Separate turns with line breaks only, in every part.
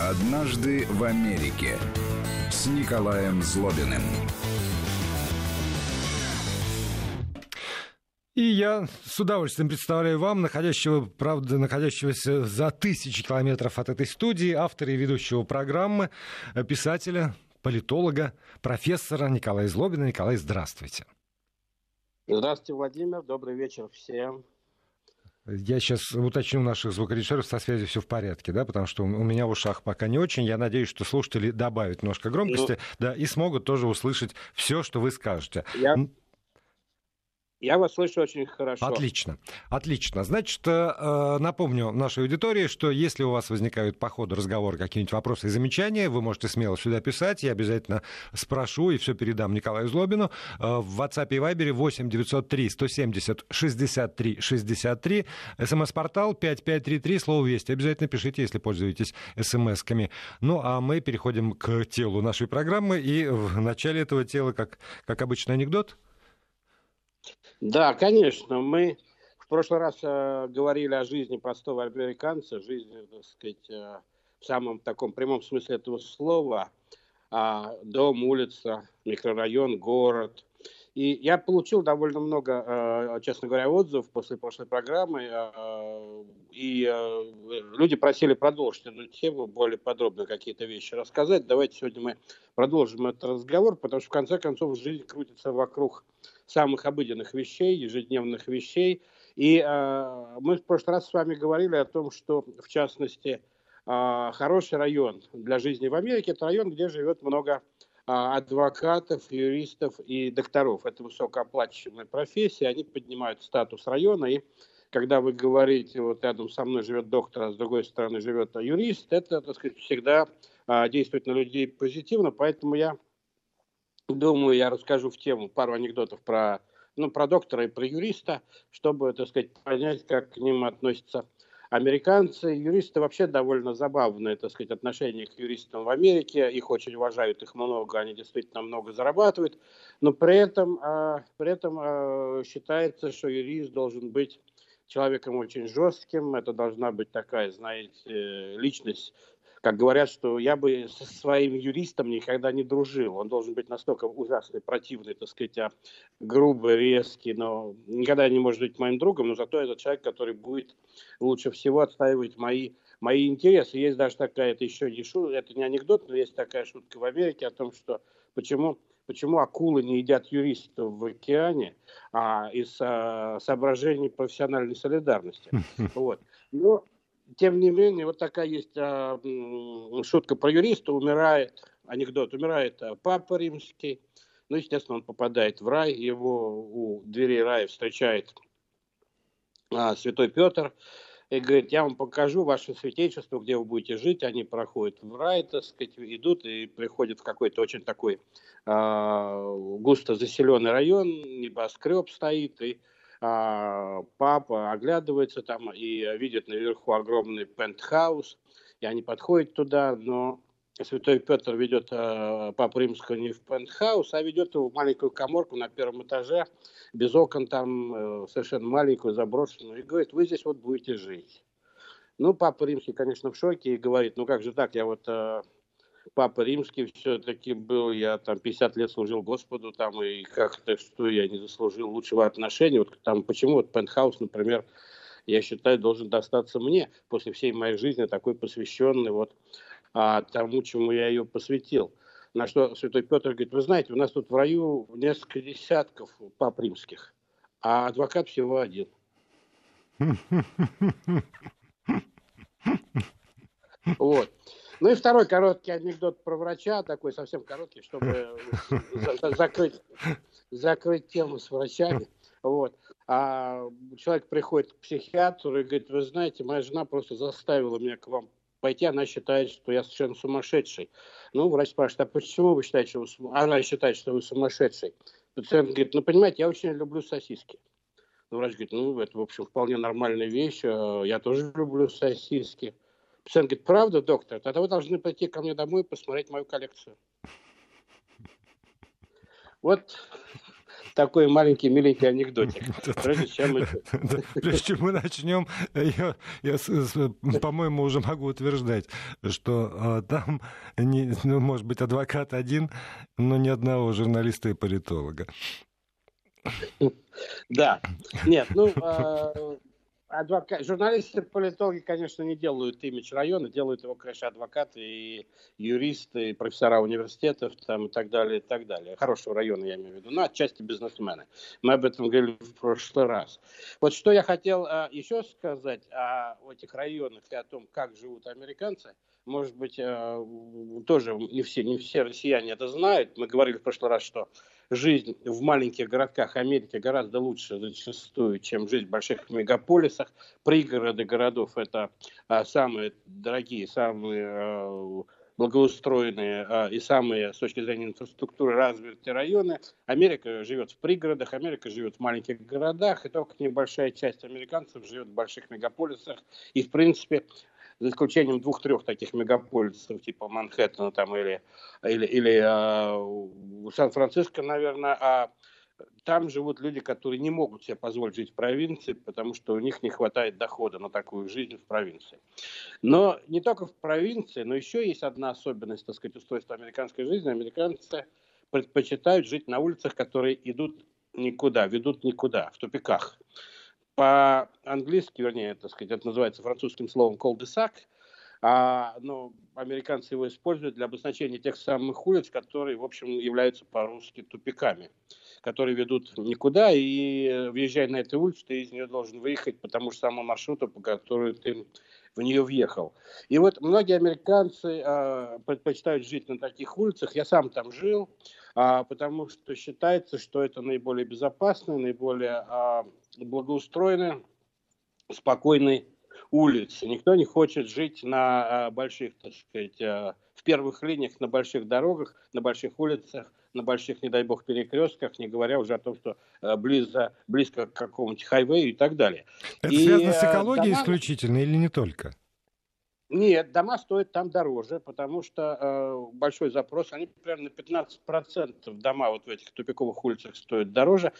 «Однажды в Америке» с Николаем Злобиным.
И я с удовольствием представляю вам, находящего, правда, находящегося за тысячи километров от этой студии, автора и ведущего программы, писателя, политолога, профессора Николая Злобина. Николай, здравствуйте.
Здравствуйте, Владимир. Добрый вечер всем.
Я сейчас уточню наших звукорежиссеров, со связью все в порядке, да, потому что у меня в ушах пока не очень. Я надеюсь, что слушатели добавят немножко громкости, ну, да, и смогут тоже услышать все, что вы скажете.
Я, я вас слышу очень хорошо.
Отлично, отлично. Значит, э, напомню нашей аудитории, что если у вас возникают по ходу разговора какие-нибудь вопросы и замечания, вы можете смело сюда писать, я обязательно спрошу и все передам Николаю Злобину. Э, в WhatsApp и Viber 8 903 170 63 63, смс-портал 5533, слово «Вести». Обязательно пишите, если пользуетесь смс-ками. Ну, а мы переходим к телу нашей программы, и в начале этого тела, как, как обычно, анекдот –
да, конечно. Мы в прошлый раз э, говорили о жизни простого американца, жизни, так сказать, э, в самом таком прямом смысле этого слова. Э, дом, улица, микрорайон, город. И я получил довольно много, э, честно говоря, отзывов после прошлой программы. Э, и э, люди просили продолжить эту тему, более подробно какие-то вещи рассказать. Давайте сегодня мы продолжим этот разговор, потому что в конце концов жизнь крутится вокруг самых обыденных вещей, ежедневных вещей. И э, мы в прошлый раз с вами говорили о том, что, в частности, э, хороший район для жизни в Америке – это район, где живет много э, адвокатов, юристов и докторов. Это высокооплачиваемая профессия, они поднимают статус района. И когда вы говорите, вот рядом со мной живет доктор, а с другой стороны живет юрист, это, так сказать, всегда действует на людей позитивно. Поэтому я Думаю, я расскажу в тему пару анекдотов про, ну, про доктора и про юриста, чтобы, так сказать, понять, как к ним относятся американцы. Юристы вообще довольно забавное, так сказать, отношение к юристам в Америке. Их очень уважают, их много, они действительно много зарабатывают. Но при этом, э, при этом э, считается, что юрист должен быть человеком очень жестким. Это должна быть такая, знаете, личность как говорят, что я бы со своим юристом никогда не дружил. Он должен быть настолько ужасный, противный, так сказать, а грубый, резкий, но никогда не может быть моим другом, но зато это человек, который будет лучше всего отстаивать мои мои интересы. Есть даже такая, это еще не шутка, это не анекдот, но есть такая шутка в Америке о том, что почему, почему акулы не едят юристов в океане а, из а, соображений профессиональной солидарности. Вот. Но тем не менее, вот такая есть а, шутка про юриста, умирает, анекдот, умирает а, папа римский, ну, естественно, он попадает в рай, его у дверей рая встречает а, святой Петр, и говорит, я вам покажу ваше святейшество, где вы будете жить. Они проходят в рай, так сказать, идут и приходят в какой-то очень такой э, густо заселенный район, небоскреб стоит, и а, папа оглядывается там и видит наверху огромный пентхаус, и они подходят туда, но Святой Петр ведет э, Папу Римского не в пентхаус, а ведет его в маленькую коморку на первом этаже, без окон там, э, совершенно маленькую, заброшенную, и говорит, вы здесь вот будете жить. Ну, Папа Римский, конечно, в шоке и говорит, ну как же так, я вот э, Папа Римский все-таки был, я там 50 лет служил Господу, там, и как-то, что я не заслужил лучшего отношения. Вот там, почему вот пентхаус, например, я считаю, должен достаться мне после всей моей жизни, такой посвященный вот а, тому, чему я ее посвятил. На что святой Петр говорит, вы знаете, у нас тут в раю несколько десятков пап римских, а адвокат всего один. Вот. Ну и второй короткий анекдот про врача, такой совсем короткий, чтобы закрыть, закрыть тему с врачами. Вот. А человек приходит к психиатру и говорит, вы знаете, моя жена просто заставила меня к вам пойти, она считает, что я совершенно сумасшедший. Ну, врач спрашивает, а почему вы считаете, что вы... она считает, что вы сумасшедший? Пациент говорит, ну, понимаете, я очень люблю сосиски. Ну, врач говорит, ну, это, в общем, вполне нормальная вещь, э, я тоже люблю сосиски. Пациент говорит, правда, доктор? Тогда вы должны пойти ко мне домой и посмотреть мою коллекцию. Вот такой маленький миленький анекдотик.
Прежде чем мы... Прежде чем мы начнем, я, я по-моему, уже могу утверждать, что а, там, не, ну, может быть, адвокат один, но ни одного журналиста и политолога.
Да. Нет, ну, а, адвокат, журналисты, политологи, конечно, не делают имидж района, делают его, конечно, адвокаты и юристы, и профессора университетов там, и так далее, и так далее. Хорошего района, я имею в виду. Ну, отчасти бизнесмены. Мы об этом говорили в прошлый раз. Вот что я хотел а, еще сказать о этих районах и о том, как живут американцы. Может быть, а, тоже не все, не все россияне это знают. Мы говорили в прошлый раз, что жизнь в маленьких городках Америки гораздо лучше зачастую, чем жизнь в больших мегаполисах. Пригороды городов – это а, самые дорогие, самые а, благоустроенные а, и самые, с точки зрения инфраструктуры, развитые районы. Америка живет в пригородах, Америка живет в маленьких городах, и только небольшая часть американцев живет в больших мегаполисах. И, в принципе, за исключением двух-трех таких мегаполисов, типа Манхэттена там или, или, или э, Сан-Франциско, наверное, а там живут люди, которые не могут себе позволить жить в провинции, потому что у них не хватает дохода на такую жизнь в провинции. Но не только в провинции, но еще есть одна особенность, так сказать, устройства американской жизни. Американцы предпочитают жить на улицах, которые идут никуда, ведут никуда, в тупиках по-английски, вернее, так сказать, это называется французским словом cul-de-sac, а, но американцы его используют для обозначения тех самых улиц, которые, в общем, являются по-русски тупиками, которые ведут никуда, и въезжая на эту улицу, ты из нее должен выехать по тому же самому маршруту, по которому ты в нее въехал. И вот многие американцы а, предпочитают жить на таких улицах. Я сам там жил, а, потому что считается, что это наиболее безопасные, наиболее а, благоустроенные, спокойные улицы. Никто не хочет жить на а, больших, так сказать, а, в первых линиях, на больших дорогах, на больших улицах, на больших, не дай бог, перекрестках, не говоря уже о том, что а, близко, близко к какому-нибудь хайвею и так далее.
Это и, связано с экологией дома... исключительно или не только?
Нет, дома стоят там дороже, потому что э, большой запрос, они примерно на 15% дома вот в этих тупиковых улицах стоят дороже.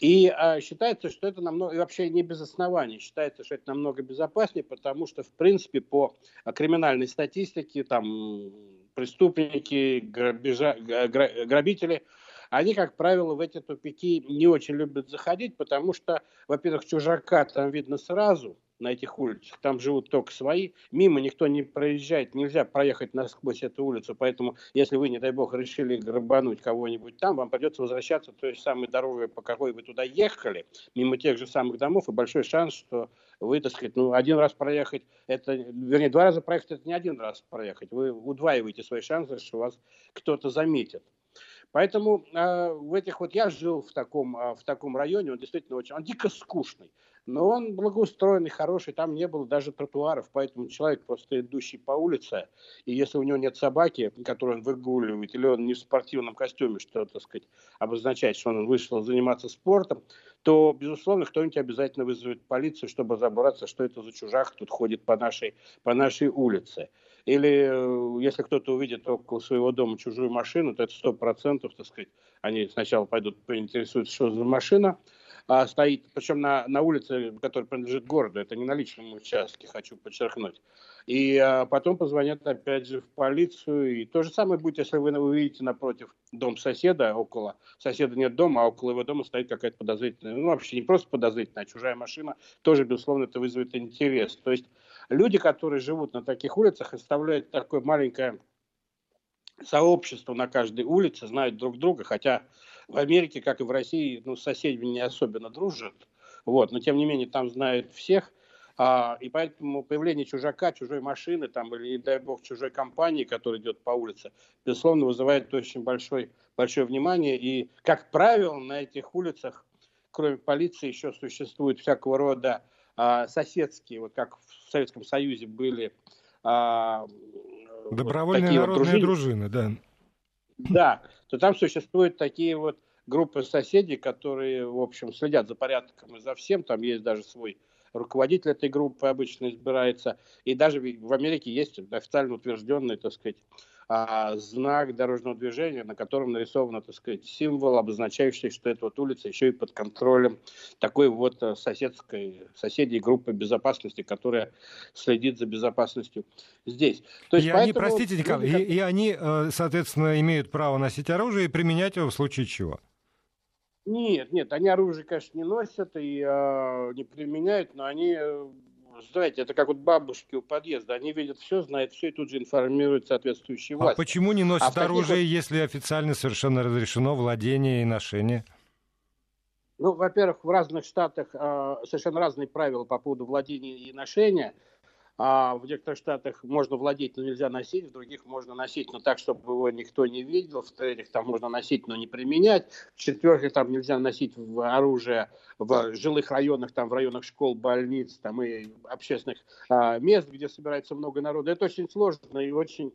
И э, считается, что это намного, и вообще не без оснований, считается, что это намного безопаснее, потому что, в принципе, по криминальной статистике, там, преступники, грабежа, грабители, они, как правило, в эти тупики не очень любят заходить, потому что, во-первых, чужака там видно сразу – на этих улицах. Там живут только свои. Мимо никто не проезжает. Нельзя проехать насквозь эту улицу. Поэтому, если вы, не дай бог, решили грабануть кого-нибудь там, вам придется возвращаться той же самой дорогой, по какой вы туда ехали, мимо тех же самых домов. И большой шанс, что вы, так сказать, ну, один раз проехать, это, вернее, два раза проехать, это не один раз проехать. Вы удваиваете свои шансы, что вас кто-то заметит. Поэтому э, в этих вот я жил в таком, э, в таком районе, он действительно очень, он дико скучный. Но он благоустроенный, хороший, там не было даже тротуаров, поэтому человек просто идущий по улице, и если у него нет собаки, которую он выгуливает, или он не в спортивном костюме, что, так сказать, обозначает, что он вышел заниматься спортом, то, безусловно, кто-нибудь обязательно вызовет полицию, чтобы разобраться, что это за чужак тут ходит по нашей, по нашей улице. Или э, если кто-то увидит около своего дома чужую машину, то это сто процентов, так сказать, они сначала пойдут поинтересуются, что за машина, а, стоит, причем на, на улице, которая принадлежит городу, это не на личном участке, хочу подчеркнуть. И а, потом позвонят опять же в полицию. И то же самое будет, если вы увидите напротив дом соседа, около соседа нет дома, а около его дома стоит какая-то подозрительная, ну вообще не просто подозрительная, а чужая машина, тоже, безусловно, это вызовет интерес. То есть люди, которые живут на таких улицах, оставляют такое маленькое сообщество на каждой улице, знают друг друга, хотя в Америке, как и в России, ну, с соседями не особенно дружат, вот, но тем не менее там знают всех, а, и поэтому появление чужака, чужой машины, там, или, не дай бог, чужой компании, которая идет по улице, безусловно, вызывает очень большой, большое внимание. И, как правило, на этих улицах, кроме полиции, еще существуют всякого рода соседские, вот как в Советском Союзе были а,
Добровольные вот народные вот дружины. дружины, да.
Да, то там существуют такие вот группы соседей, которые, в общем, следят за порядком и за всем. Там есть даже свой руководитель этой группы обычно избирается. И даже в Америке есть официально утвержденный, так сказать, а, знак дорожного движения, на котором нарисован, так сказать, символ, обозначающий, что эта вот улица еще и под контролем такой вот э, соседской, соседей группы безопасности, которая следит за безопасностью здесь.
То есть, и поэтому... они, простите, Николай, и, и они, э, соответственно, имеют право носить оружие и применять его в случае чего?
Нет, нет, они оружие, конечно, не носят и э, не применяют, но они э, знаете, это как вот бабушки у подъезда. Они видят все, знают все и тут же информируют соответствующие а власти.
А почему не носят а оружие, вот... если официально совершенно разрешено владение и ношение?
Ну, во-первых, в разных штатах э, совершенно разные правила по поводу владения и ношения. А в некоторых штатах можно владеть, но нельзя носить, в других можно носить, но так, чтобы его никто не видел. В-третьих, там можно носить, но не применять. В-четвертых, там нельзя носить оружие в жилых районах, там в районах школ, больниц там, и общественных а, мест, где собирается много народа. Это очень сложно и очень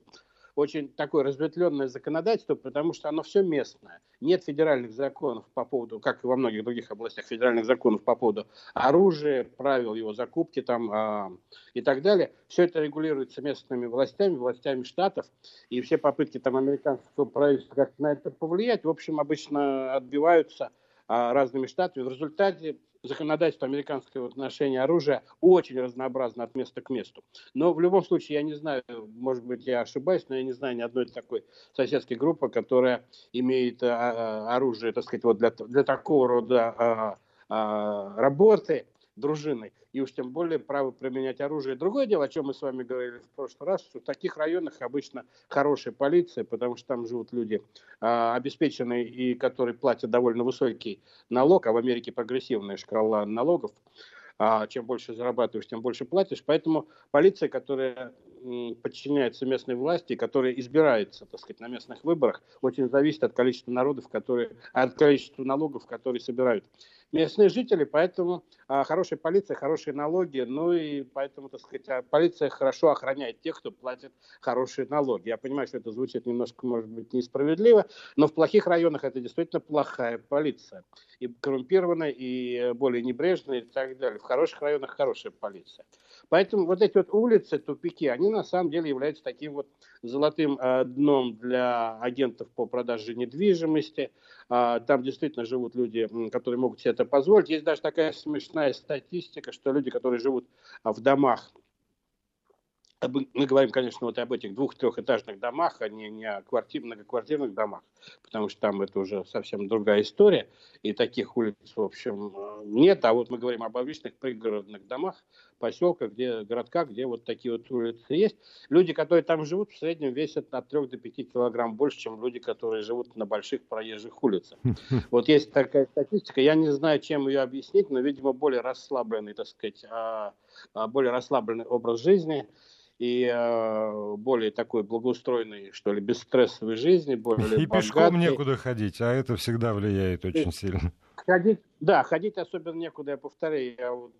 очень такое разветвленное законодательство, потому что оно все местное. Нет федеральных законов по поводу, как и во многих других областях, федеральных законов по поводу оружия, правил его закупки там а, и так далее. Все это регулируется местными властями, властями штатов, и все попытки там американского правительства как-то на это повлиять, в общем, обычно отбиваются а, разными штатами. В результате законодательство американского в отношении оружия очень разнообразно от места к месту. Но в любом случае, я не знаю, может быть, я ошибаюсь, но я не знаю ни одной такой соседской группы, которая имеет а, а, оружие, так сказать, вот для, для такого рода а, работы дружиной, и уж тем более право применять оружие. Другое дело, о чем мы с вами говорили в прошлый раз, что в таких районах обычно хорошая полиция, потому что там живут люди а, обеспеченные и которые платят довольно высокий налог, а в Америке прогрессивная шкала налогов. А чем больше зарабатываешь, тем больше платишь. Поэтому полиция, которая подчиняется местной власти, которая избирается, так сказать, на местных выборах, очень зависит от количества народов, которые, от количества налогов, которые собирают местные жители, поэтому а, хорошая полиция, хорошие налоги, ну и поэтому, так сказать, а, полиция хорошо охраняет тех, кто платит хорошие налоги. Я понимаю, что это звучит немножко, может быть, несправедливо, но в плохих районах это действительно плохая полиция. И коррумпированная, и более небрежная, и так далее. В хороших районах хорошая полиция. Поэтому вот эти вот улицы, тупики, они на самом деле являются таким вот золотым э, дном для агентов по продаже недвижимости. Э, там действительно живут люди, которые могут себе это позволить. Есть даже такая смешная статистика, что люди, которые живут в домах мы говорим, конечно, вот об этих двух-трехэтажных домах, а не, не о квартир, многоквартирных домах, потому что там это уже совсем другая история, и таких улиц, в общем, нет. А вот мы говорим об обычных пригородных домах, поселках, где, городках, где вот такие вот улицы есть. Люди, которые там живут, в среднем весят от 3 до 5 килограмм больше, чем люди, которые живут на больших проезжих улицах. Вот есть такая статистика, я не знаю, чем ее объяснить, но, видимо, более расслабленный, так сказать, а, а, более расслабленный образ жизни – и э, более такой благоустроенной, что ли, бесстрессовой жизни, более
И богатой. пешком некуда ходить, а это всегда влияет очень и, сильно.
Ходить, да, ходить особенно некуда, я повторяю, я вот,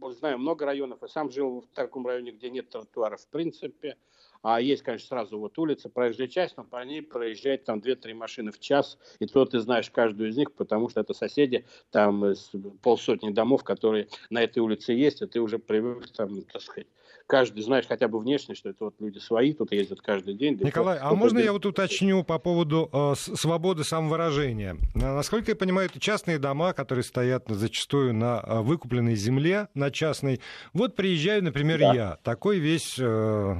вот знаю много районов, и сам жил в таком районе, где нет тротуаров в принципе, а есть, конечно, сразу вот улица, проезжая часть, но по ней проезжает там 2-3 машины в час, и то ты знаешь каждую из них, потому что это соседи, там полсотни домов, которые на этой улице есть, и ты уже привык там, так сказать, каждый знаешь хотя бы внешне, что это вот люди свои, тут ездят каждый день.
Николай, а можно я вот уточню по поводу э, свободы самовыражения? Насколько я понимаю, это частные дома, которые стоят зачастую на э, выкупленной земле, на частной. Вот приезжаю, например, да. я, такой весь... Э,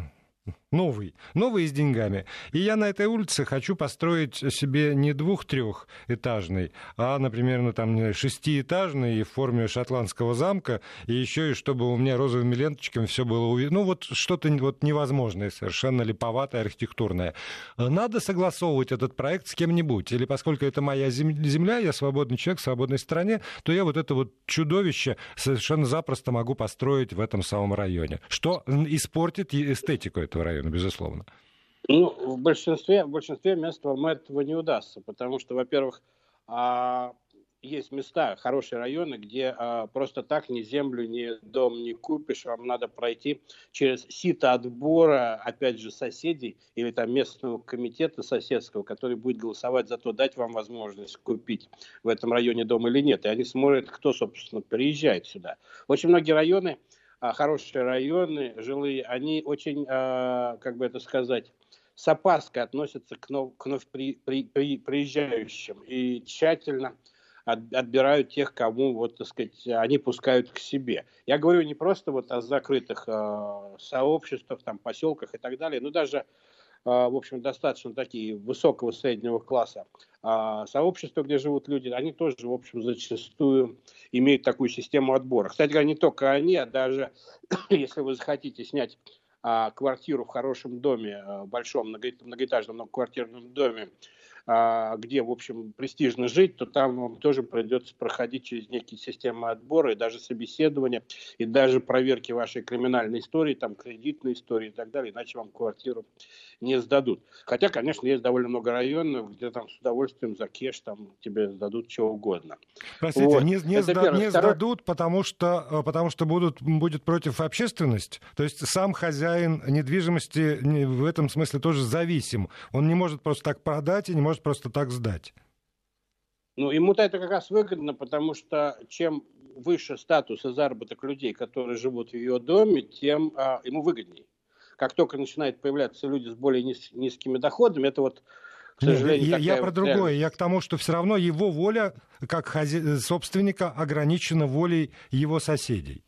новый, новый с деньгами. И я на этой улице хочу построить себе не двух-трехэтажный, а, например, ну, там, шестиэтажный в форме шотландского замка, и еще и чтобы у меня розовыми ленточками все было. Ну, вот что-то вот невозможное, совершенно липоватое, архитектурное. Надо согласовывать этот проект с кем-нибудь, или поскольку это моя земля, я свободный человек в свободной стране, то я вот это вот чудовище совершенно запросто могу построить в этом самом районе, что испортит эстетику этого района безусловно.
Ну, в большинстве, в большинстве мест вам этого не удастся, потому что, во-первых, а, есть места, хорошие районы, где а, просто так ни землю, ни дом не купишь, вам надо пройти через сито отбора, опять же, соседей или там местного комитета соседского, который будет голосовать за то, дать вам возможность купить в этом районе дом или нет. И они смотрят, кто, собственно, приезжает сюда. Очень многие районы, хорошие районы, жилые, они очень, а, как бы это сказать, с опаской относятся к, нов, вновь при, при, при, приезжающим и тщательно от, отбирают тех, кому, вот, так сказать, они пускают к себе. Я говорю не просто вот о закрытых э, сообществах, там, поселках и так далее, но даже в общем, достаточно такие высокого среднего класса а сообщества, где живут люди, они тоже, в общем, зачастую имеют такую систему отбора. Кстати говоря, не только они, а даже если вы захотите снять а, квартиру в хорошем доме, а, большом многоэтажном многоквартирном доме, а, где, в общем, престижно жить, то там вам тоже придется проходить через некие системы отбора и даже собеседования, и даже проверки вашей криминальной истории, там, кредитной истории и так далее, иначе вам квартиру не сдадут. Хотя, конечно, есть довольно много районов, где там с удовольствием за кеш там тебе сдадут чего угодно.
Простите, вот. не, не, сда, не Второй... сдадут, потому что, э, потому что будут, будет против общественность? То есть сам хозяин недвижимости в этом смысле тоже зависим. Он не может просто так продать и не может просто так сдать.
Ну, ему-то это как раз выгодно, потому что чем выше статус и заработок людей, которые живут в ее доме, тем а, ему выгоднее как только начинают появляться люди с более низ, низкими доходами, это вот
к сожалению, я, я про другое. Реальность. Я к тому, что все равно его воля, как хази... собственника, ограничена волей его соседей.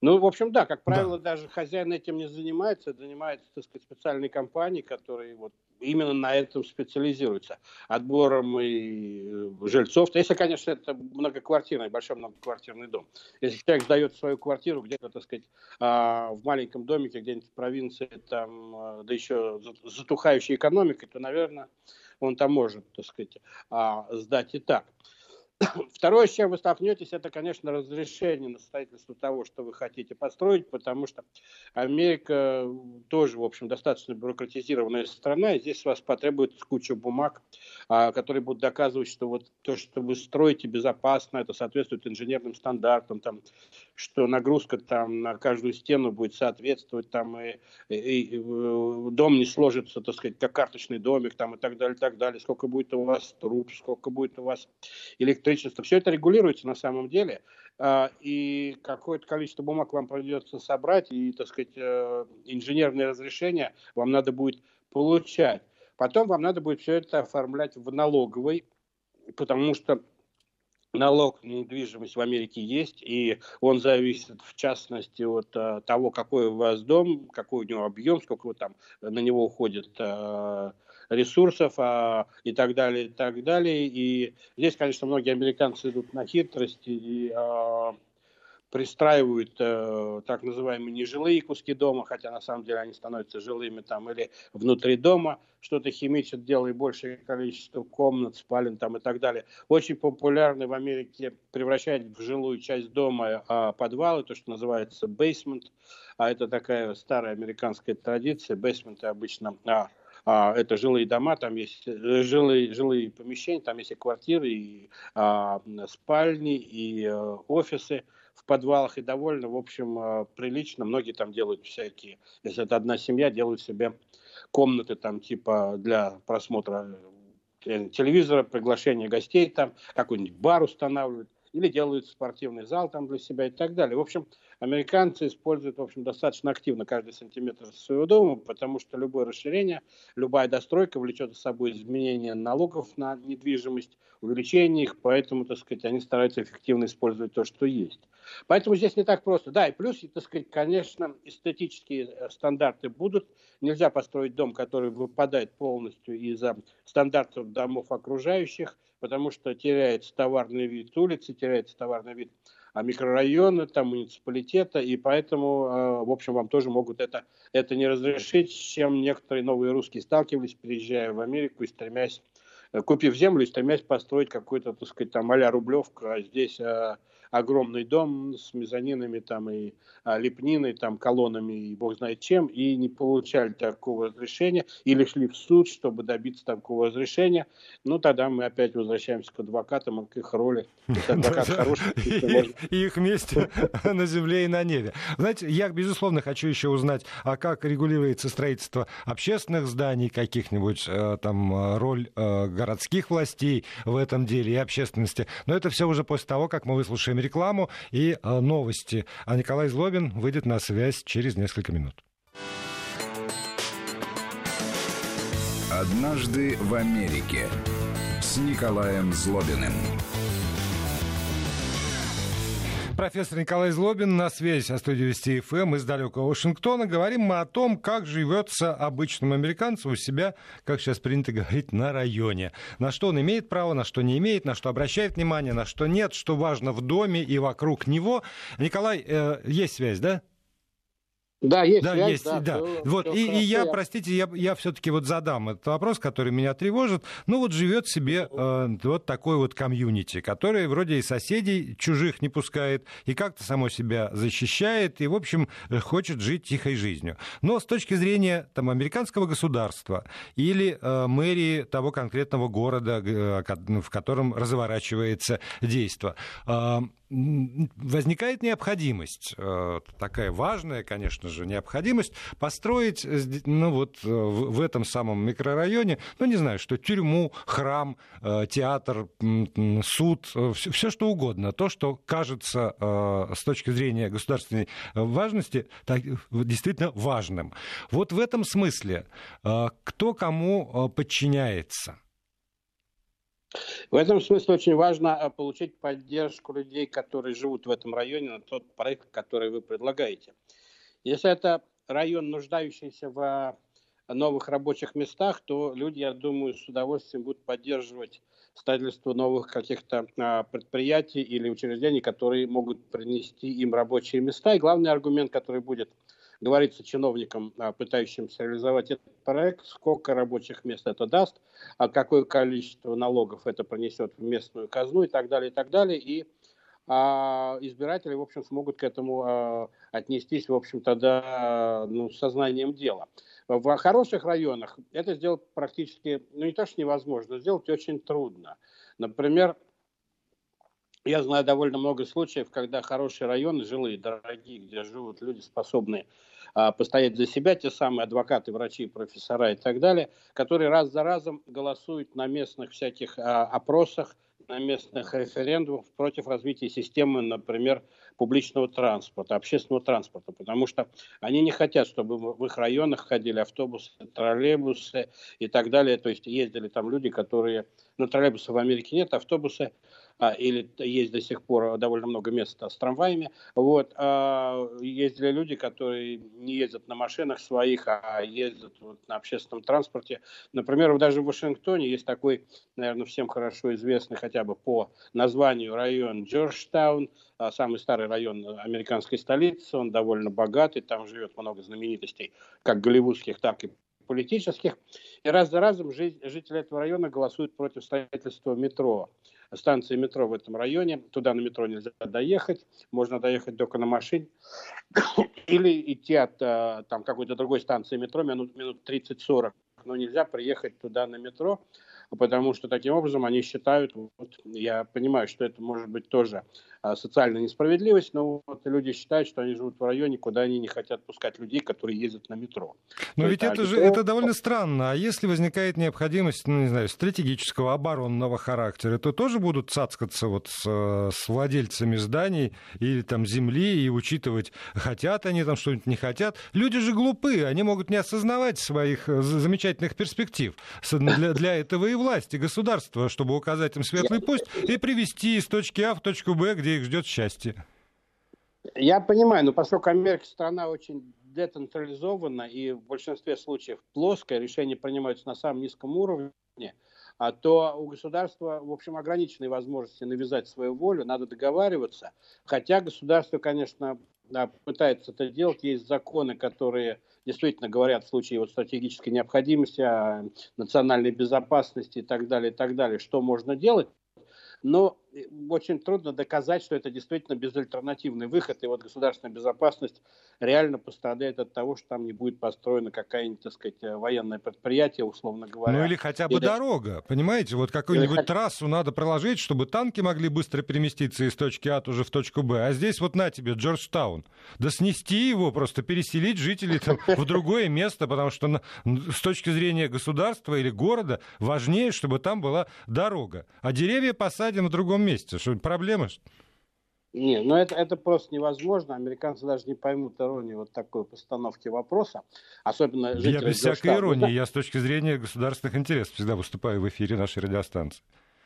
Ну, в общем, да, как правило, да. даже хозяин этим не занимается, занимается, так сказать, специальной компанией, которые вот именно на этом специализируются. Отбором и э, жильцов. Если, конечно, это многоквартирный, большой многоквартирный дом. Если человек сдает свою квартиру где-то, так сказать, а, в маленьком домике, где-нибудь в провинции, там, а, да еще затухающей экономикой, то, наверное, он там может, так сказать, а, сдать и так. Второе, с чем вы столкнетесь, это, конечно, разрешение на строительство того, что вы хотите построить, потому что Америка тоже, в общем, достаточно бюрократизированная страна, и здесь у вас потребуется куча бумаг, а, которые будут доказывать, что вот то, что вы строите, безопасно, это соответствует инженерным стандартам, там, что нагрузка там на каждую стену будет соответствовать, там, и, и, и э, дом не сложится, так сказать, как карточный домик, там, и так далее, и так далее, сколько будет у вас труб, сколько будет у вас электричества, электричество. Все это регулируется на самом деле. А, и какое-то количество бумаг вам придется собрать, и, так сказать, э, инженерные разрешения вам надо будет получать. Потом вам надо будет все это оформлять в налоговой, потому что налог на недвижимость в Америке есть, и он зависит, в частности, от а, того, какой у вас дом, какой у него объем, сколько вы там на него уходит а, ресурсов а, и так далее, и так далее. И здесь, конечно, многие американцы идут на хитрости и а, пристраивают э, так называемые нежилые куски дома, хотя на самом деле они становятся жилыми там или внутри дома, что-то химичат, делая большее количество комнат, спален там и так далее. Очень популярны в Америке превращать в жилую часть дома э, подвалы, то, что называется basement, а это такая старая американская традиция, бейсменты обычно а, а, это жилые дома, там есть э, жилые, жилые помещения, там есть и квартиры, и а, спальни, и а, офисы в подвалах, и довольно, в общем, а, прилично. Многие там делают всякие, если это одна семья, делают себе комнаты там типа для просмотра э, телевизора, приглашения гостей там, какой-нибудь бар устанавливают или делают спортивный зал там для себя и так далее. В общем, американцы используют, в общем, достаточно активно каждый сантиметр своего дома, потому что любое расширение, любая достройка влечет за собой изменение налогов на недвижимость, увеличение их, поэтому, так сказать, они стараются эффективно использовать то, что есть. Поэтому здесь не так просто. Да, и плюс, так сказать, конечно, эстетические э, стандарты будут. Нельзя построить дом, который выпадает полностью из-за стандартов домов окружающих, потому что теряется товарный вид улицы, теряется товарный вид микрорайона, там, муниципалитета, и поэтому, а, в общем, вам тоже могут это, это не разрешить, с чем некоторые новые русские сталкивались, приезжая в Америку и стремясь, э, купив землю и стремясь построить какой-то, так сказать, там, а-ля Рублевку, а здесь а, огромный дом с мезонинами там и а, лепниной, там колоннами и бог знает чем, и не получали такого разрешения, или шли в суд, чтобы добиться такого разрешения, ну тогда мы опять возвращаемся к адвокатам, к их роли. Адвокат
хороший. И их месте на земле и на небе. Знаете, я, безусловно, хочу еще узнать, а как регулируется строительство общественных зданий каких-нибудь, э, там, э, роль э, городских властей в этом деле и общественности. Но это все уже после того, как мы выслушаем слушаем рекламу и э, новости. А Николай Злобин выйдет на связь через несколько минут.
Однажды в Америке с Николаем Злобиным.
Профессор Николай Злобин на связи со студией Вести ФМ из далекого Вашингтона. Говорим мы о том, как живется обычному американцу у себя, как сейчас принято говорить, на районе. На что он имеет право, на что не имеет, на что обращает внимание, на что нет, что важно в доме и вокруг него. Николай, э, есть связь, да?
Да, есть
да,
связь,
есть,
да.
да.
Все,
вот,
все
и, и я, простите, я, я все-таки вот задам этот вопрос, который меня тревожит. Ну вот живет себе э, вот такой вот комьюнити, который вроде и соседей чужих не пускает, и как-то само себя защищает, и, в общем, хочет жить тихой жизнью. Но с точки зрения там, американского государства или э, мэрии того конкретного города, э, в котором разворачивается действо, э, возникает необходимость, э, такая важная, конечно же, необходимость построить ну, вот, э, в этом самом микрорайоне, ну, не знаю, что тюрьму, храм, э, театр, суд, все, все что угодно. То, что кажется с точки зрения государственной важности так, действительно важным. Вот в этом смысле кто кому подчиняется –
в этом смысле очень важно получить поддержку людей, которые живут в этом районе, на тот проект, который вы предлагаете. Если это район, нуждающийся в а, новых рабочих местах, то люди, я думаю, с удовольствием будут поддерживать строительство новых каких-то а, предприятий или учреждений, которые могут принести им рабочие места. И главный аргумент, который будет – говорится чиновникам, а, пытающимся реализовать этот проект, сколько рабочих мест это даст, а какое количество налогов это принесет в местную казну и так далее, и так далее. И избиратели, в общем, смогут к этому а, отнестись, в общем-то, да, ну, сознанием дела. В хороших районах это сделать практически, ну не то что невозможно, сделать очень трудно. Например, я знаю довольно много случаев, когда хорошие районы, жилые, дорогие, где живут люди, способные а, постоять за себя, те самые адвокаты, врачи, профессора и так далее, которые раз за разом голосуют на местных всяких а, опросах, местных референдумах против развития системы, например, публичного транспорта, общественного транспорта, потому что они не хотят, чтобы в их районах ходили автобусы, троллейбусы и так далее. То есть ездили там люди, которые... Ну, троллейбусов в Америке нет, автобусы а, или есть до сих пор довольно много мест с трамваями. Вот, а, ездили люди, которые не ездят на машинах своих, а ездят вот на общественном транспорте. Например, даже в Вашингтоне есть такой, наверное, всем хорошо известный хотя бы по названию район Джорджтаун, а, самый старый район американской столицы, он довольно богатый, там живет много знаменитостей, как голливудских, так и политических. И раз за разом жители этого района голосуют против строительства метро станции метро в этом районе. Туда на метро нельзя доехать, можно доехать только на машине. Или идти от э, там, какой-то другой станции метро минут, минут 30-40. Но нельзя приехать туда на метро потому что таким образом они считают, вот, я понимаю, что это может быть тоже а, социальная несправедливость, но вот люди считают, что они живут в районе, куда они не хотят пускать людей, которые ездят на метро.
Но ведь это, это же это довольно странно. А если возникает необходимость, ну, не знаю, стратегического оборонного характера, то тоже будут цацкаться вот с, с владельцами зданий или там земли и учитывать, хотят они там что-нибудь, не хотят. Люди же глупые, они могут не осознавать своих э, замечательных перспектив для, для этого и власти, государства, чтобы указать им светлый путь и привести из точки А в точку Б, где их ждет счастье.
Я понимаю, но поскольку Америка страна очень децентрализована и в большинстве случаев плоская, решения принимаются на самом низком уровне, а то у государства, в общем, ограниченные возможности навязать свою волю, надо договариваться. Хотя государство, конечно, пытается это делать. Есть законы, которые действительно говорят в случае вот стратегической необходимости, о национальной безопасности и так далее, и так далее, что можно делать. Но очень трудно доказать, что это действительно безальтернативный выход, и вот государственная безопасность реально пострадает от того, что там не будет построена какая-нибудь, так сказать, военное предприятие, условно говоря.
Ну или хотя бы или... дорога, понимаете, вот какую-нибудь или... трассу надо проложить, чтобы танки могли быстро переместиться из точки А уже в точку Б, а здесь вот на тебе Джорджтаун. Да снести его, просто переселить жителей там в другое место, потому что с точки зрения государства или города важнее, чтобы там была дорога. А деревья посадим в другом месте. Что, проблема?
Не, ну это, это просто невозможно. Американцы даже не поймут иронии вот такой постановки вопроса. Особенно
Я без всякой иронии. Я с точки зрения государственных интересов всегда выступаю в эфире нашей радиостанции.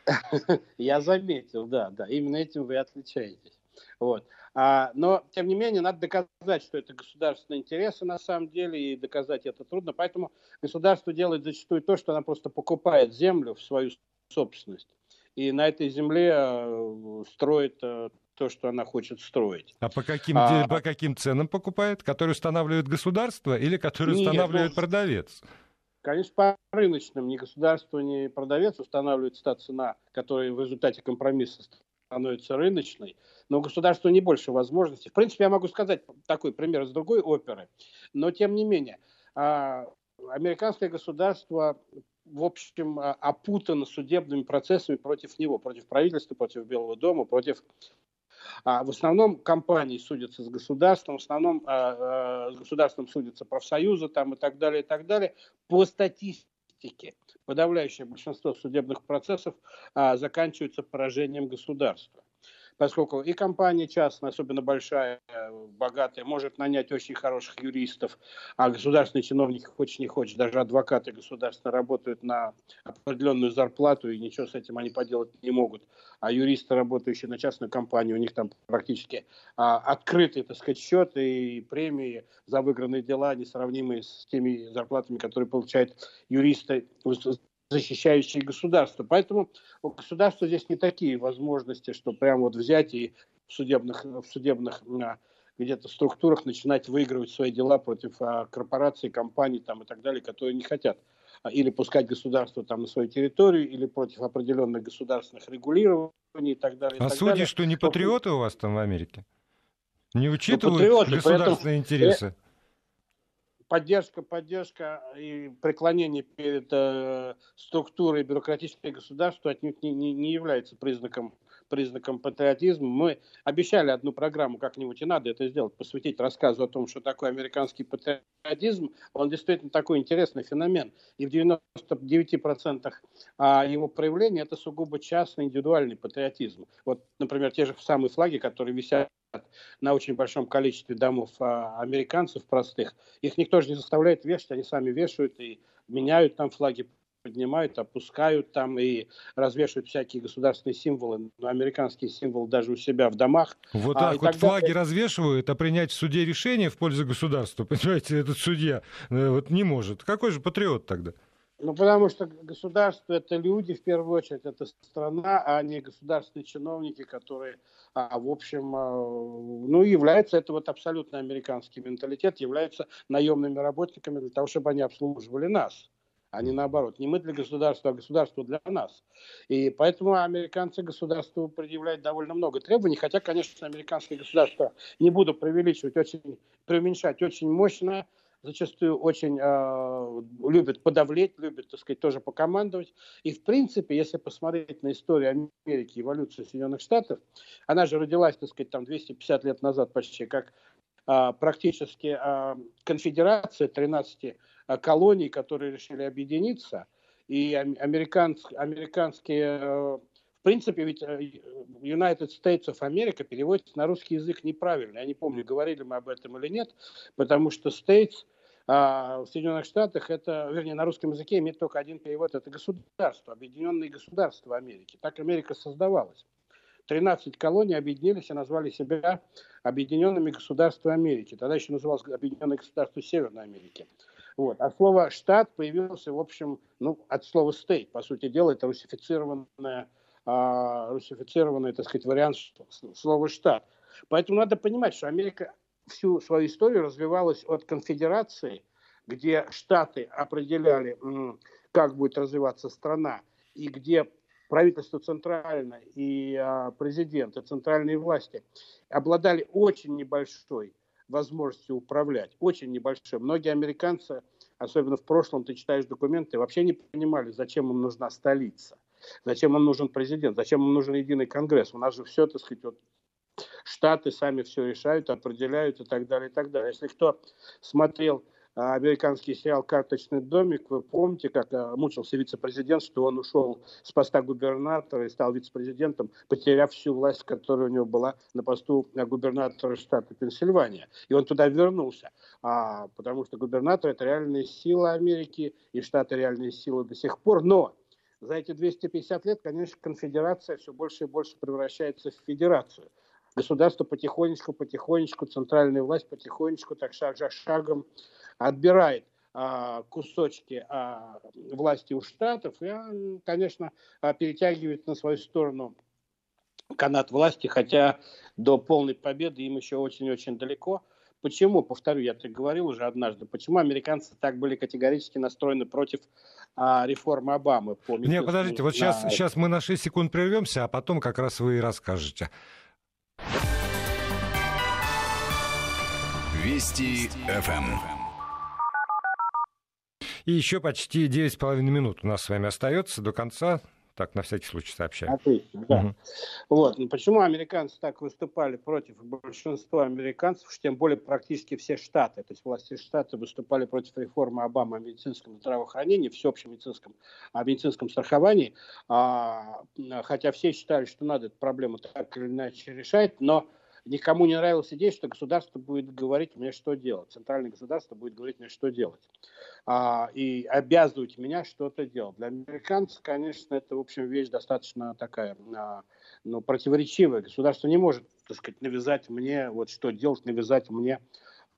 Я заметил, да, да. Именно этим вы отличаетесь. Вот. А, но, тем не менее, надо доказать, что это государственные интересы на самом деле, и доказать это трудно. Поэтому государство делает зачастую то, что оно просто покупает землю в свою собственность. И на этой земле э, строит э, то, что она хочет строить.
А по каким, а, по каким ценам покупает? Которые устанавливает государство или которые нет, устанавливает ну, продавец?
Конечно, по рыночным. Ни государство, ни продавец устанавливает та цена, которая в результате компромисса становится рыночной, но у государства не больше возможностей. В принципе, я могу сказать такой пример из другой оперы, но тем не менее, а, американское государство в общем, а, опутано судебными процессами против него, против правительства, против Белого дома, против... А, в основном компании судятся с государством, в основном с государством судятся профсоюзы там, и так далее, и так далее. По статистике подавляющее большинство судебных процессов а, заканчиваются поражением государства поскольку и компания частная, особенно большая, богатая, может нанять очень хороших юристов, а государственные чиновники, хочешь не хочешь, даже адвокаты государственно работают на определенную зарплату, и ничего с этим они поделать не могут. А юристы, работающие на частную компанию, у них там практически а, открытый, так сказать, счет и премии за выигранные дела, несравнимые с теми зарплатами, которые получают юристы защищающие государство. Поэтому у государства здесь не такие возможности, что прямо вот взять и в судебных, в судебных а, где-то структурах начинать выигрывать свои дела против а, корпораций, компаний там, и так далее, которые не хотят а, или пускать государство там на свою территорию, или против определенных государственных регулирований и так далее.
А
так
судьи
далее.
что, не патриоты у вас там в Америке? Не учитывают ну, патриоты, государственные поэтому... интересы?
Поддержка, поддержка и преклонение перед э, структурой бюрократического государства отнюдь не, не, не является признаком, признаком патриотизма. Мы обещали одну программу как-нибудь, и надо это сделать, посвятить рассказу о том, что такое американский патриотизм. Он действительно такой интересный феномен. И в 99% а, его проявления это сугубо частный, индивидуальный патриотизм. Вот, например, те же самые флаги, которые висят на очень большом количестве домов а, американцев простых. Их никто же не заставляет вешать, они сами вешают и меняют там флаги, поднимают, опускают там и развешивают всякие государственные символы, но американские символы даже у себя в домах.
Вот так а, вот флаги далее. развешивают, а принять в суде решение в пользу государства, понимаете, этот судья э, вот не может. Какой же патриот тогда?
Ну, потому что государство – это люди, в первую очередь, это страна, а не государственные чиновники, которые, а, в общем, а, ну, являются, это вот абсолютно американский менталитет, являются наемными работниками для того, чтобы они обслуживали нас а не наоборот. Не мы для государства, а государство для нас. И поэтому американцы государству предъявляют довольно много требований, хотя, конечно, американское государство, не буду преувеличивать, очень, преуменьшать, очень мощное, зачастую очень э, любят подавлять, любят, так сказать, тоже покомандовать. И, в принципе, если посмотреть на историю Америки, эволюцию Соединенных Штатов, она же родилась, так сказать, там 250 лет назад почти, как э, практически э, конфедерация 13 э, колоний, которые решили объединиться. И американс, американские принципе, ведь э, United States of America переводится на русский язык неправильно. Я не помню, говорили мы об этом или нет, потому что States а в Соединенных Штатах это, вернее, на русском языке имеет только один перевод. Это государство, Объединенные Государства Америки. Так Америка создавалась. 13 колоний объединились и назвали себя Объединенными Государствами Америки. Тогда еще называлось Объединенное Государство Северной Америки. Вот. А слово «штат» появился, в общем, ну, от слова «state». По сути дела, это русифицированное, а, русифицированный, так сказать, вариант слова «штат». Поэтому надо понимать, что Америка всю свою историю развивалась от конфедерации, где штаты определяли, как будет развиваться страна, и где правительство центральное и а, президент, и центральные власти обладали очень небольшой возможностью управлять, очень небольшой. Многие американцы, особенно в прошлом, ты читаешь документы, вообще не понимали, зачем им нужна столица, зачем им нужен президент, зачем им нужен единый конгресс. У нас же все, так сказать, вот Штаты сами все решают, определяют и так далее, и так далее. Если кто смотрел а, американский сериал «Карточный домик». Вы помните, как а, мучился вице-президент, что он ушел с поста губернатора и стал вице-президентом, потеряв всю власть, которая у него была на посту губернатора штата Пенсильвания. И он туда вернулся, а, потому что губернатор – это реальная сила Америки, и штаты реальные силы до сих пор. Но за эти 250 лет, конечно, конфедерация все больше и больше превращается в федерацию – государство потихонечку, потихонечку, центральная власть потихонечку, так шаг за шагом отбирает а, кусочки а, власти у штатов и, а, конечно, а, перетягивает на свою сторону канат власти, хотя до полной победы им еще очень-очень далеко. Почему, повторю, я это говорил уже однажды, почему американцы так были категорически настроены против а, реформы Обамы?
По Не, подождите, вот сейчас, сейчас мы на 6 секунд прервемся, а потом как раз вы и расскажете.
Вести ФМ.
И еще почти 9,5 минут у нас с вами остается до конца. Так, на всякий случай сообщаю.
Отлично, да. Угу. Вот. Ну, почему американцы так выступали против большинства американцев, тем более практически все штаты, то есть власти штата выступали против реформы Обамы о медицинском здравоохранении, всеобщем медицинском, о медицинском страховании, а, хотя все считали, что надо эту проблему так или иначе решать, но никому не нравилась идея, что государство будет говорить мне, что делать. Центральное государство будет говорить мне, что делать. А, и обязывать меня что-то делать. Для американцев, конечно, это, в общем, вещь достаточно такая, а, ну, противоречивая. Государство не может, так сказать, навязать мне, вот что делать, навязать мне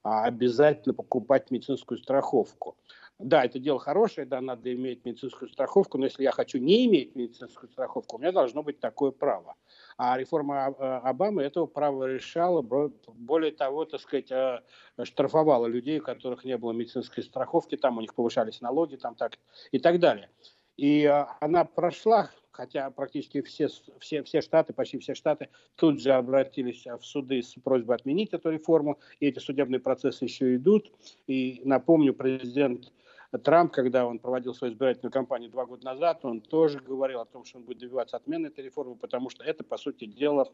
а, обязательно покупать медицинскую страховку. Да, это дело хорошее, да, надо иметь медицинскую страховку, но если я хочу не иметь медицинскую страховку, у меня должно быть такое право. А реформа э, Обамы этого права решала, более того, так сказать, э, штрафовала людей, у которых не было медицинской страховки, там у них повышались налоги, там так и так далее. И э, она прошла, хотя практически все, все, все штаты, почти все штаты тут же обратились в суды с просьбой отменить эту реформу, и эти судебные процессы еще идут. И напомню, президент Трамп, когда он проводил свою избирательную кампанию два года назад, он тоже говорил о том, что он будет добиваться отмены этой реформы, потому что это, по сути дела,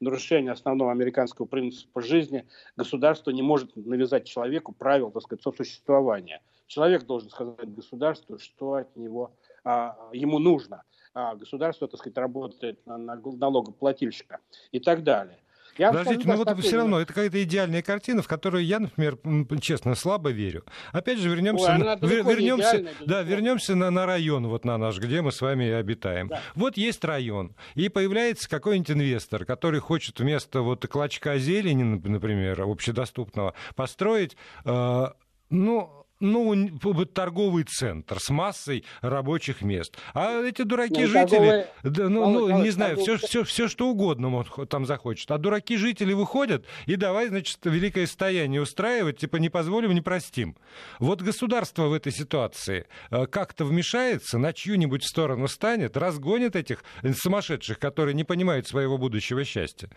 нарушение основного американского принципа жизни. Государство не может навязать человеку правил, так сказать, сосуществования. Человек должен сказать государству, что от него а, ему нужно. А государство, так сказать, работает на, на налогоплательщика и так далее.
Я Подождите, ну вот все равно, это какая-то идеальная картина, в которую я, например, честно, слабо верю. Опять же, вернемся, Ой, на, вернемся, да, вернемся на, на район, вот на наш, где мы с вами обитаем. Да. Вот есть район, и появляется какой-нибудь инвестор, который хочет вместо вот клочка зелени, например, общедоступного, построить, э, ну, ну, торговый центр с массой рабочих мест. А эти дураки-жители, ну, да, ну, ну, не знаю, все, все, все что угодно он там захочет. А дураки-жители выходят и давай, значит, великое состояние устраивать, типа не позволим, не простим. Вот государство в этой ситуации э, как-то вмешается, на чью-нибудь сторону станет, разгонит этих сумасшедших, которые не понимают своего будущего счастья.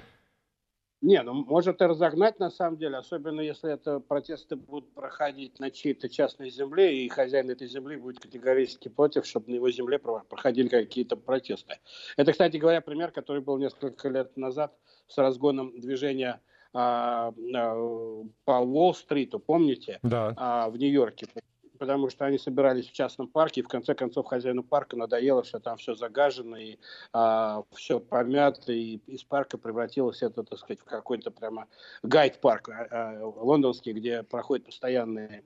Не, ну может и разогнать на самом деле, особенно если это протесты будут проходить на чьей-то частной земле, и хозяин этой земли будет категорически против, чтобы на его земле проходили какие-то протесты. Это, кстати говоря, пример, который был несколько лет назад с разгоном движения а, а, по Уолл-стриту, помните,
да.
а, в Нью-Йорке потому что они собирались в частном парке, и в конце концов хозяину парка надоело, что там все загажено, и а, все помято, и из парка превратилось это, так сказать, в какой-то прямо гайд-парк а, а, лондонский, где проходят постоянные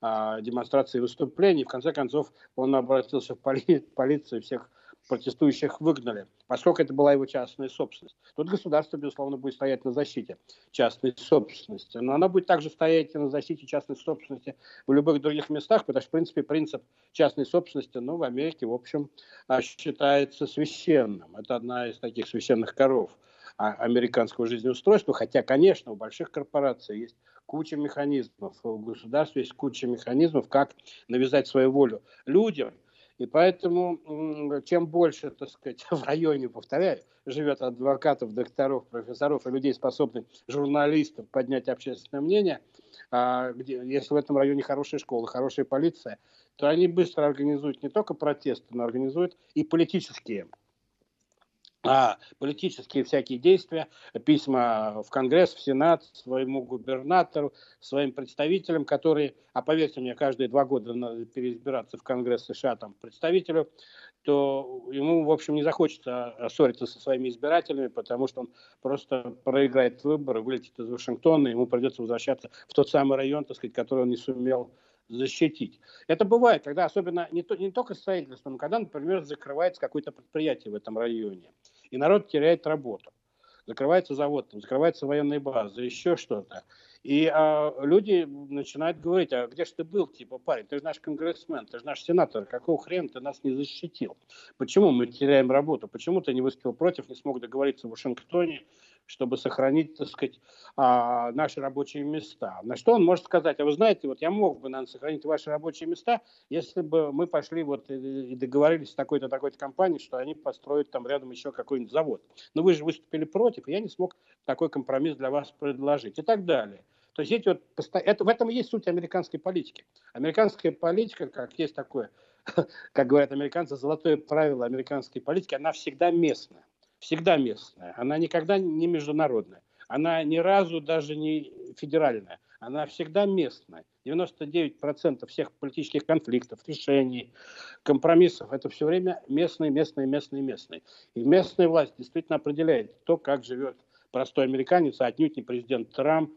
а, демонстрации и выступления. И в конце концов он обратился в поли- полицию всех протестующих выгнали, поскольку это была его частная собственность. Тут государство, безусловно, будет стоять на защите частной собственности, но оно будет также стоять на защите частной собственности в любых других местах, потому что, в принципе, принцип частной собственности, ну, в Америке, в общем, а, считается священным. Это одна из таких священных коров а, американского жизнеустройства, хотя, конечно, у больших корпораций есть куча механизмов, у государства есть куча механизмов, как навязать свою волю людям, и поэтому, чем больше, так сказать, в районе, повторяю, живет адвокатов, докторов, профессоров и людей, способных журналистов поднять общественное мнение, а, где, если в этом районе хорошая школа, хорошая полиция, то они быстро организуют не только протесты, но организуют и политические а политические всякие действия, письма в Конгресс, в Сенат, своему губернатору, своим представителям, которые, а поверьте мне, каждые два года надо переизбираться в Конгресс США там представителю, то ему, в общем, не захочется ссориться со своими избирателями, потому что он просто проиграет выборы, вылетит из Вашингтона, ему придется возвращаться в тот самый район, так сказать, который он не сумел защитить. Это бывает, когда особенно не, то, не только строительство, но когда, например, закрывается какое-то предприятие в этом районе, и народ теряет работу. Закрывается завод, там, закрывается военная база, еще что-то. И а, люди начинают говорить, а где же ты был, типа, парень, ты же наш конгрессмен, ты же наш сенатор, какого хрена ты нас не защитил? Почему мы теряем работу? Почему ты не выступил против, не смог договориться в Вашингтоне, чтобы сохранить, так сказать, а, наши рабочие места. На что он может сказать, а вы знаете, вот я мог бы, наверное, сохранить ваши рабочие места, если бы мы пошли вот и договорились с такой-то, такой-то компанией, что они построят там рядом еще какой-нибудь завод. Но вы же выступили против, и я не смог такой компромисс для вас предложить и так далее. То есть эти вот, это, в этом и есть суть американской политики. Американская политика, как есть такое, как говорят американцы, золотое правило американской политики, она всегда местная всегда местная, она никогда не международная, она ни разу даже не федеральная, она всегда местная. 99% всех политических конфликтов, решений, компромиссов, это все время местные, местные, местные, местные. И местная власть действительно определяет то, как живет простой американец, а отнюдь не президент Трамп,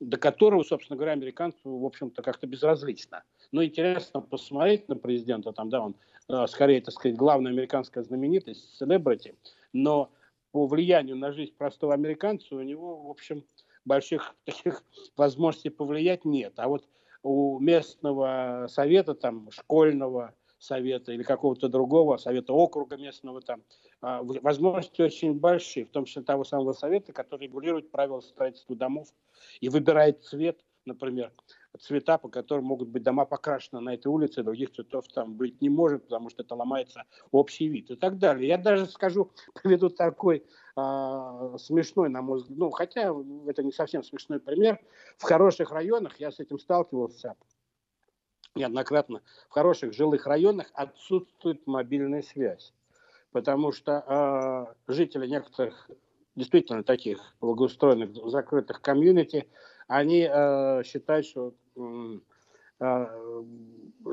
до которого, собственно говоря, американцу, в общем-то, как-то безразлично. Но интересно посмотреть на президента, там, да, он э, скорее, так сказать, главная американская знаменитость, селебрити, но по влиянию на жизнь простого американца у него, в общем, больших таких возможностей повлиять нет. А вот у местного совета, там, школьного совета или какого-то другого совета округа местного, там, а, возможности очень большие, в том числе того самого совета, который регулирует правила строительства домов и выбирает цвет, например, цвета, по которым могут быть дома покрашены на этой улице, других цветов там быть не может, потому что это ломается общий вид и так далее. Я даже скажу, приведу такой а, смешной, на мой взгляд, ну, хотя это не совсем смешной пример. В хороших районах, я с этим сталкивался неоднократно, в хороших жилых районах отсутствует мобильная связь. Потому что э, жители некоторых действительно таких благоустроенных закрытых комьюнити, они э, считают, что э,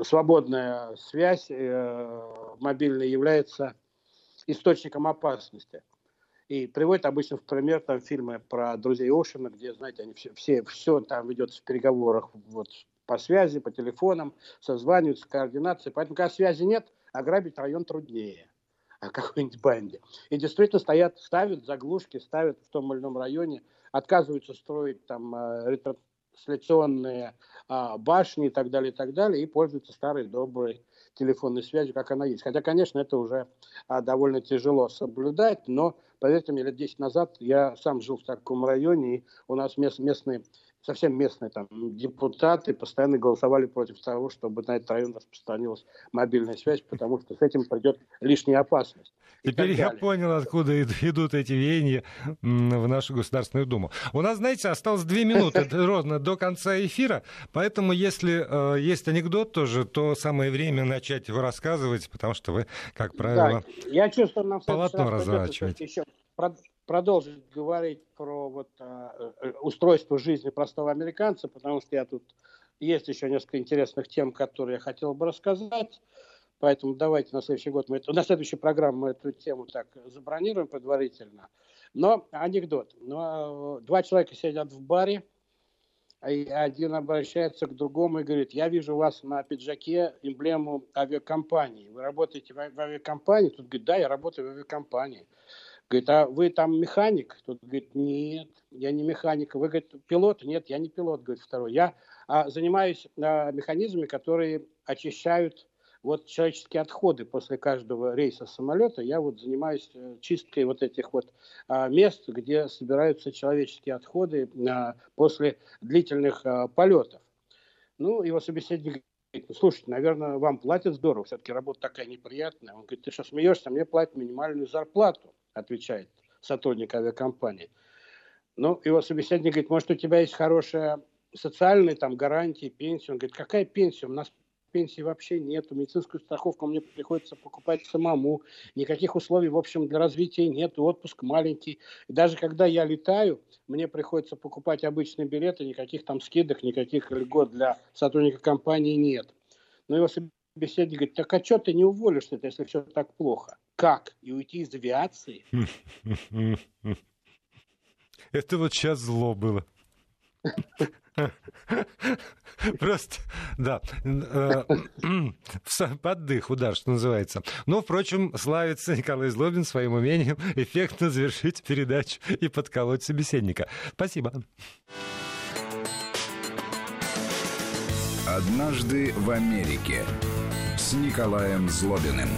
свободная связь э, мобильная является источником опасности. И приводит обычно в пример там фильмы про друзей Ошина, где, знаете, они все, все, все там ведется в переговорах вот, по связи, по телефонам, созваниваются, координации. Поэтому, когда связи нет, ограбить район труднее какой-нибудь банде. И действительно стоят, ставят заглушки, ставят в том или ином районе, отказываются строить там э, трансляционные а, башни и так далее, и так далее, и пользуются старой доброй телефонной связью, как она есть. Хотя, конечно, это уже а, довольно тяжело соблюдать, но, поверьте мне, лет 10 назад я сам жил в таком районе, и у нас мест, местные совсем местные там депутаты постоянно голосовали против того, чтобы на этот район распространилась мобильная связь, потому что с этим придет лишняя опасность.
Теперь я понял, откуда идут эти веяния в нашу Государственную Думу. У нас, знаете, осталось две минуты ровно до конца эфира, поэтому если э, есть анекдот тоже, то самое время начать его рассказывать, потому что вы, как правило, да, я чувствую, нам полотно разворачиваете. Еще
продолжить говорить про вот, а, э, устройство жизни простого американца, потому что я тут есть еще несколько интересных тем, которые я хотел бы рассказать. Поэтому давайте на следующий год мы это, на следующую программу мы эту тему так забронируем предварительно. Но анекдот. Но, ну, два человека сидят в баре, и один обращается к другому и говорит, я вижу у вас на пиджаке эмблему авиакомпании. Вы работаете в авиакомпании? Тут говорит, да, я работаю в авиакомпании. Говорит, а вы там механик? Тот говорит, нет, я не механик. Вы, говорит, пилот? Нет, я не пилот, говорит второй. Я а, занимаюсь а, механизмами, которые очищают вот человеческие отходы после каждого рейса самолета. Я вот занимаюсь э, чисткой вот этих вот а, мест, где собираются человеческие отходы а, после длительных а, полетов. Ну, его собеседник говорит, ну, слушайте, наверное, вам платят здорово, все-таки работа такая неприятная. Он говорит, ты что, смеешься, мне платят минимальную зарплату отвечает сотрудник авиакомпании. Ну, его собеседник говорит, может, у тебя есть хорошая социальная там гарантия, пенсия. Он говорит, какая пенсия? У нас пенсии вообще нет, медицинскую страховку мне приходится покупать самому, никаких условий, в общем, для развития нет, отпуск маленький. И даже когда я летаю, мне приходится покупать обычные билеты, никаких там скидок, никаких льгот для сотрудника компании нет. Но его собеседник говорит, так а что ты не уволишься, если все так плохо? Как? И уйти из авиации?
Это вот сейчас зло было. Просто, да, э, поддых, удар, что называется. Но, впрочем, славится Николай Злобин своим умением эффектно завершить передачу и подколоть собеседника. Спасибо.
«Однажды в Америке» с Николаем Злобиным.